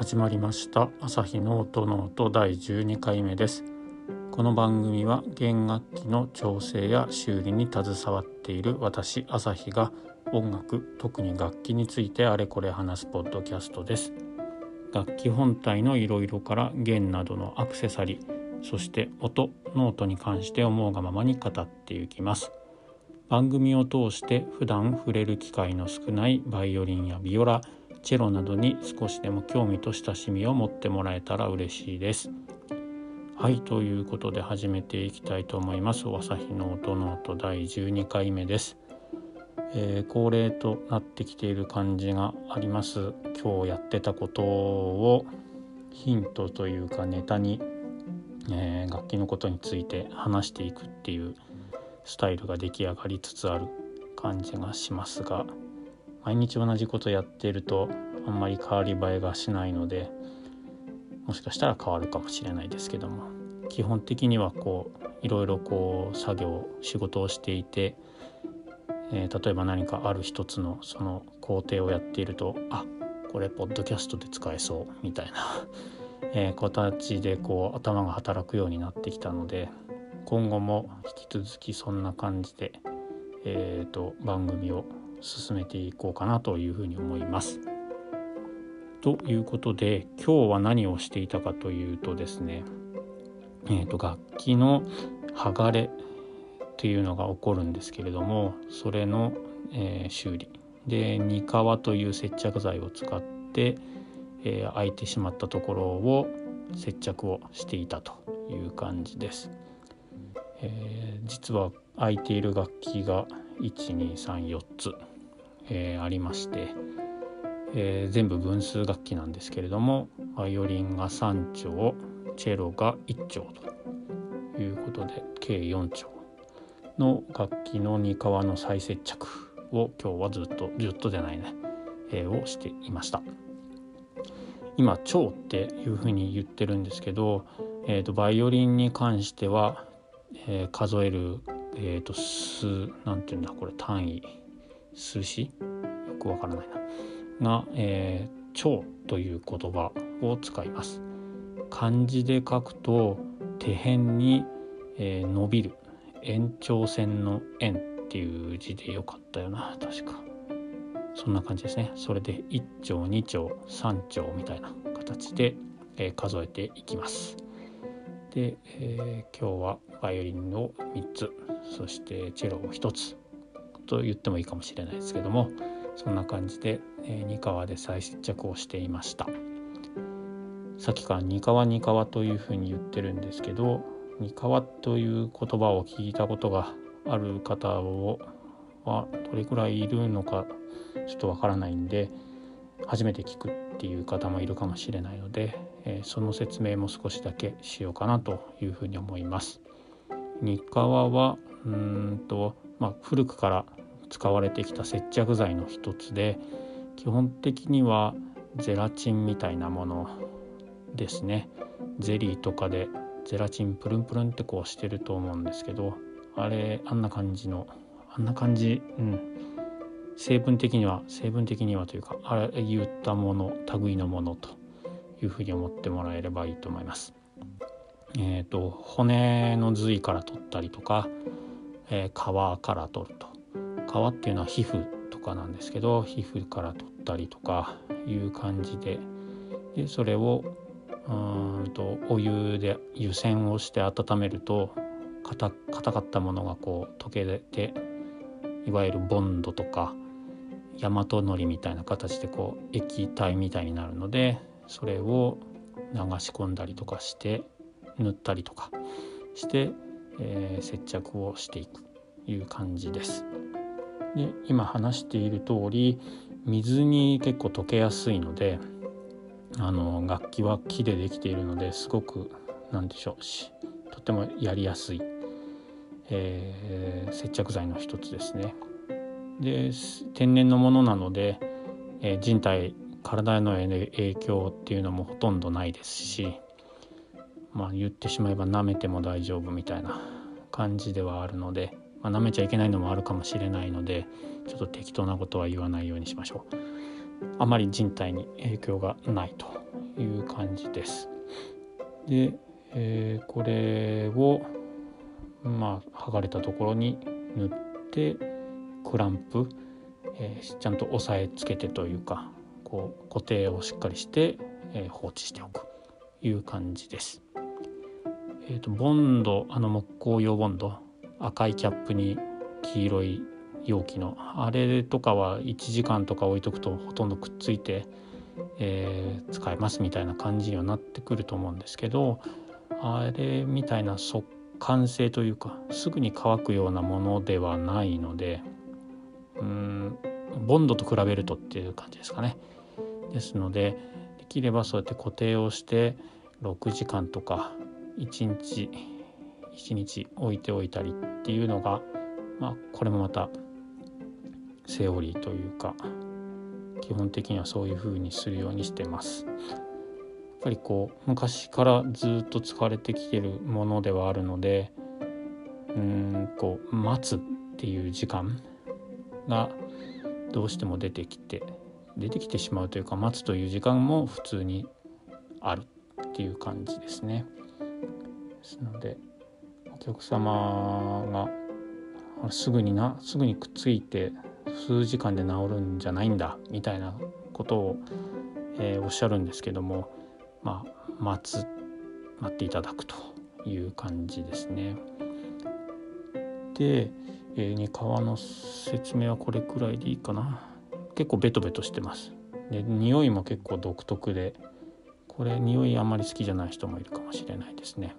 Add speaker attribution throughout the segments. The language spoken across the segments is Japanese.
Speaker 1: 始まりました。アサヒの音ノート第12回目です。この番組は弦楽器の調整や修理に携わっている私アサヒが音楽特に楽器についてあれこれ話すポッドキャストです。楽器本体のいろいろから弦などのアクセサリーそして音ノートに関して思うがままに語っていきます。番組を通して普段触れる機会の少ないバイオリンやビオラチェロなどに少しでも興味と親しみを持ってもらえたら嬉しいです。はいということで始めていきたいと思います。アサヒの音ノート第12回目です。えー、恒例となってきている感じがあります。今日やってたことをヒントというかネタに、えー、楽器のことについて話していくっていうスタイルが出来上がりつつある感じがしますが毎日同じことやってるとあんまり変わり映えがしないのでもしかしたら変わるかもしれないですけども。基本的にはこういろいろこう作業仕事をしていて、えー、例えば何かある一つのその工程をやっているとあこれポッドキャストで使えそうみたいな、えー、形でこう頭が働くようになってきたので今後も引き続きそんな感じで、えーと、番組を進めていこうかなというふうに思います。ということで今日は何をしていたかというとですね、えーと、楽器の剥がれというのが起こるんですけれどもそれの、えー、修理でニカワという接着剤を使って、えー、開いてしまったところを接着をしていたという感じです。えー、実は空いている楽器が1234つ、えー、ありまして、えー、全部分数楽器なんですけれどもバイオリンが3丁チェロが1丁ということで計4丁の楽器の2革の再接着を今日はずっとずっとじゃないね、えー、をしていました。今「蝶」っていうふうに言ってるんですけど、えーとバイオリンに関してはえー、数える、えーと、数なんていうんだこれ単位数詞よくわからないな。が、えー、蝶という言葉を使います。漢字で書くと手辺に、えー、伸びる。延長線の円っていう字でよかったよな。確か。そんな感じですね。それで1丁2丁3丁みたいな形で、えー、数えていきます。で、えー、今日はバイオリンを3つ。そしてチェロを1つ。と言ってもいいかもしれないですけどもそんな感じで、えー、二川で再接着をしていましたさっきから二川二川というふうに言ってるんですけど二川という言葉を聞いたことがある方をはどれくらいいるのかちょっとわからないんで初めて聞くっていう方もいるかもしれないので、えー、その説明も少しだけしようかなというふうに思います。ニカはうんと、まあ、古くから使われてきた接着剤の一つで基本的にはゼラチンみたいなものですね。ゼリーとかでゼラチンプルンプルンってこうしてると思うんですけどあれあんな感じのあんな感じうん。成分的には成分的にはというかああいったもの類のものというふうに思ってもらえればいいと思います。えーと、骨の髄から取ったりとか、えー、皮から取ると。皮っていうのは皮膚とかなんですけど皮膚から取ったりとかいう感じででそれをうんとお湯で湯煎をして温めると硬かったものがこう溶けていわゆるボンドとか大和のりみたいな形でこう液体みたいになるのでそれを流し込んだりとかして塗ったりとかして、えー、接着をしていくという感じです。で今話している通り水に結構溶けやすいのであの楽器は木でできているのですごく何でしょうしとてもやりやすい、えー、接着剤の一つですね。で天然のものなので、えー、人体体への影響っていうのもほとんどないですし、まあ、言ってしまえば舐めても大丈夫みたいな感じではあるので、まあ、舐めちゃいけないのもあるかもしれないのでちょっと適当なことは言わないようにしましょう。あまり人体に影響がないという感じです。で、えー、これをまあ剥がれたところに塗ってクランプ、えー、ちゃんと押さえつけてというかこう固定をしっかりして、えー、放置しておくという感じです。えーと、ボンドあの木工用ボンド赤いキャップに黄色い容器のあれとかは1時間とか置いとくとほとんどくっついて、えー、使えますみたいな感じにはなってくると思うんですけどあれみたいな速乾性というかすぐに乾くようなものではないのでうんボンドと比べるとっていう感じですかね。ですのでできればそうやって固定をして6時間とか1日1日置いておいたりっていうのが、まあ、これもまたセオリーというか基本的にはそういう風にするようにしてます。やっぱりこう昔からずっと使われてきてるものではあるのでうんこう待つっていう時間がどうしても出てきて出てきてしまうというか待つという時間も普通にあるっていう感じですね。ですので客様がすぐになすぐにくっついて数時間で治るんじゃないんだみたいなことを、えー、おっしゃるんですけどもまあ待つ待っていただくという感じですね。で、えー、に川の説明はこれくらいでいいかな。結構ベトベトしてます。で匂いも結構独特でこれ匂いあんまり好きじゃない人もいるかもしれないですね。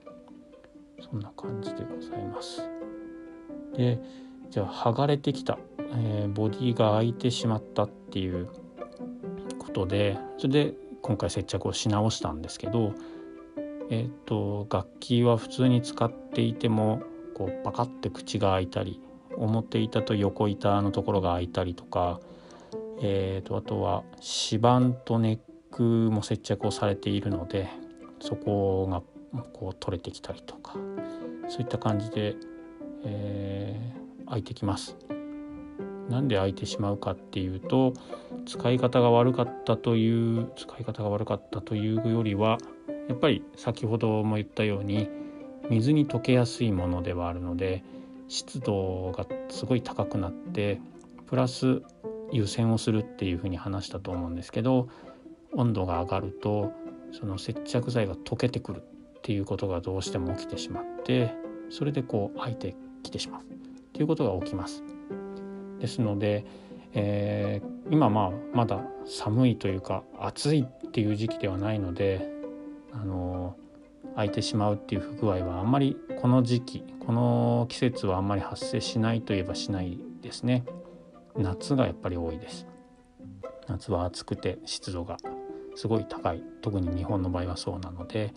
Speaker 1: そんな感じでございます。でじゃあ剥がれてきた、えー、ボディが開いてしまったっていうことでそれで今回接着をし直したんですけど、えーと、楽器は普通に使っていてもこうパカッて口が開いたり表板と横板のところが開いたりとか、えーと、あとは指板とネックも接着をされているのでそこがこう取れてきたりとかそういった感じで、えー、開いてきます。なんで開いてしまうかっていうと使い方が悪かったという使い方が悪かったというよりはやっぱり先ほども言ったように水に溶けやすいものではあるので湿度がすごい高くなってプラス湯煎をするっていうふうに話したと思うんですけど温度が上がるとその接着剤が溶けてくるっていうことがどうしても起きてしまってそれでこう開いてきてしまうっていうことが起きます。ですので、えー、今まあまだ寒いというか暑いっていう時期ではないのであの空いてしまうっていう不具合はあんまりこの時期この季節はあんまり発生しないといえばしないですね。夏がやっぱり多いです。夏は暑くて湿度がすごい高い。特に日本の場合はそうなので、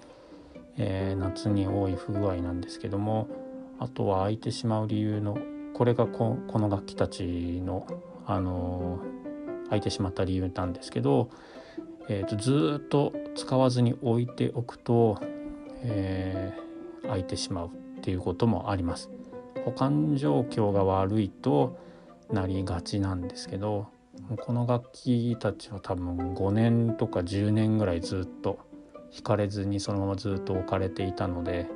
Speaker 1: えー、夏に多い不具合なんですけどもあとは空いてしまう理由のこれがこの楽器たちの、あの空いてしまった理由なんですけど、えーと、ずっと使わずに置いておくと、えー、空いてしまうっていうこともあります。保管状況が悪いとなりがちなんですけどこの楽器たちは多分5年とか10年ぐらいずっと引かれずにそのままずっと置かれていたので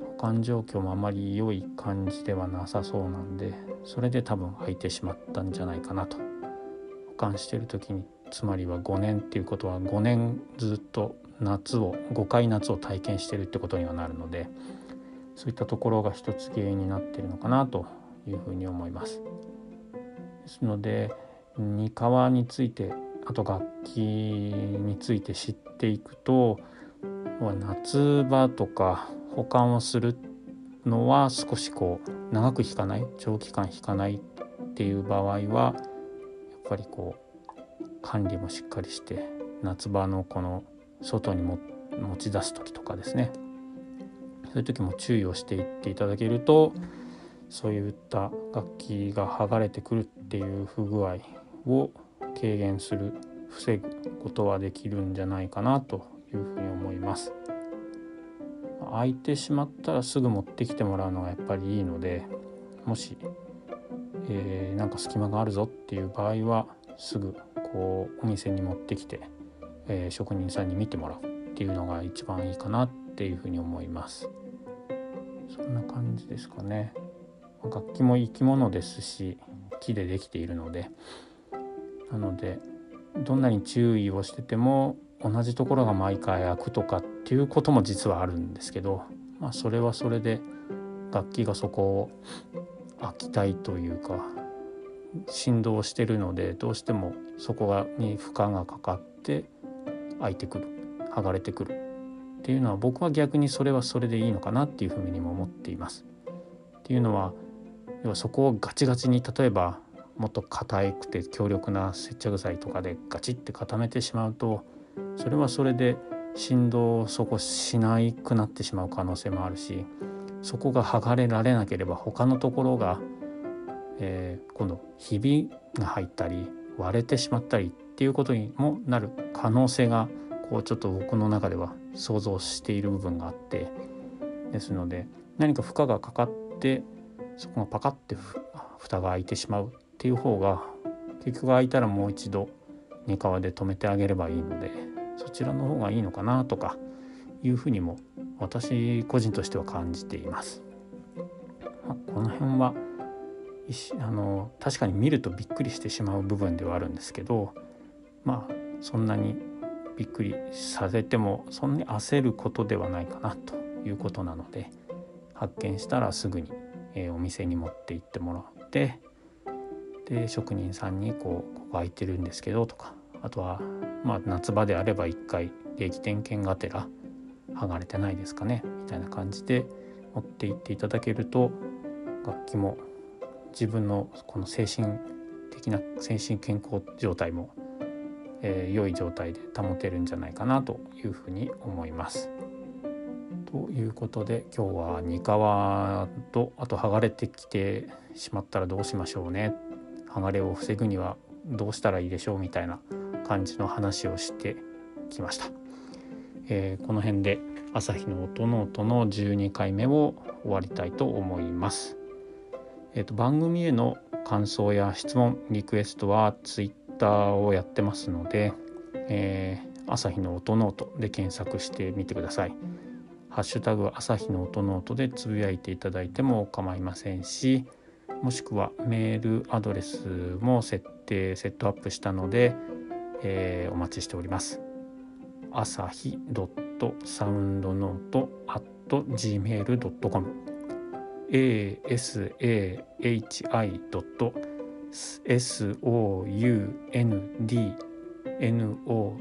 Speaker 1: 保管状況もあまり良い感じではなさそうなんでそれで多分空いてしまったんじゃないかなと保管してる時につまりは5年っていうことは5年ずっと夏を5回夏を体験してるってことにはなるのでそういったところが一つ原因になってるのかなというふうに思います。ですので二川についてあと楽器について知っていくと夏場とか保管をするのは少しこう長く引かない長期間引かないっていう場合はやっぱりこう管理もしっかりして夏場のこの外にも持ち出す時とかですね。そういう時も注意をしていっていただけるとそういった楽器が剥がれてくるっていう不具合を軽減する防ぐことはできるんじゃないかなというふうに思います。空いてしまったらすぐ持ってきてもらうのがやっぱりいいのでもし、えー、なんか隙間があるぞっていう場合はすぐここうお店に持ってきて、えー、職人さんに見てもらうっていうのが一番いいかなっていうふうに思いますそんな感じですかね楽器も生き物ですし木でできているのでなのでどんなに注意をしてても同じところが毎回開くとかっていうことも実はあるんですけど、まあ、それはそれで楽器がそこを開きたいというか振動してるのでどうしてもそこがに負荷がかかって開いてくる剥がれてくるっていうのは僕は逆にそれはそれでいいのかなっていうふうにも思っています。っていうのは要はそこをガチガチに例えばもっと硬くて強力な接着剤とかでガチって固めてしまうとそれはそれで振動をそこしないくなってしまう可能性もあるしそこが剥がれられなければ他のところが、えー、今度ひびが入ったり割れてしまったりっていうことにもなる可能性がこうちょっと僕の中では想像している部分があってですので何か負荷がかかってそこがパカッて蓋が開いてしまうっていう方が結局開いたらもう一度二皮で止めてあげればいいのでそちらの方がいいのかなとかいうふうにも私個人としては感じています。まあ、この辺はあの確かに見るとびっくりしてしまう部分ではあるんですけどまあそんなにびっくりさせてもそんなに焦ることではないかなということなので発見したらすぐに、えー、お店に持って行ってもらってで職人さんにこう「ここ空いてるんですけど」とかあとはまあ夏場であれば一回定期点検がてら剥がれてないですかねみたいな感じで持って行っていただけると楽器も自分のこの精神的な精神健康状態も、えー、良い状態で保てるんじゃないかなというふうに思います。ということで今日は二皮とあと剥がれてきてしまったらどうしましょうね剥がれを防ぐにはどうしたらいいでしょうみたいな感じの話をしてきました。えー、この辺で朝日の音の音の12回目を終わりたいと思います。えーと、番組への感想や質問リクエストは Twitter をやってますので、えー、朝日の音の音で検索してみてください。ハッシュタグ朝日の音の音でつぶやいていただいても構いませんしもしくはメールアドレスも設定セットアップしたので、えー、お待ちしております。朝日ドットサウンドノート at gmail.com asahi ドット soundnote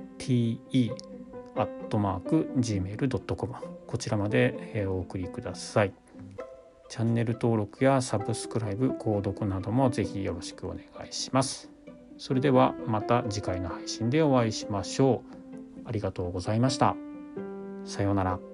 Speaker 1: アットマーク gmail.com こちらまでお送りください。チャンネル登録やサブスクライブ、購読などもぜひよろしくお願いします。それではまた次回の配信でお会いしましょう。ありがとうございました。さようなら。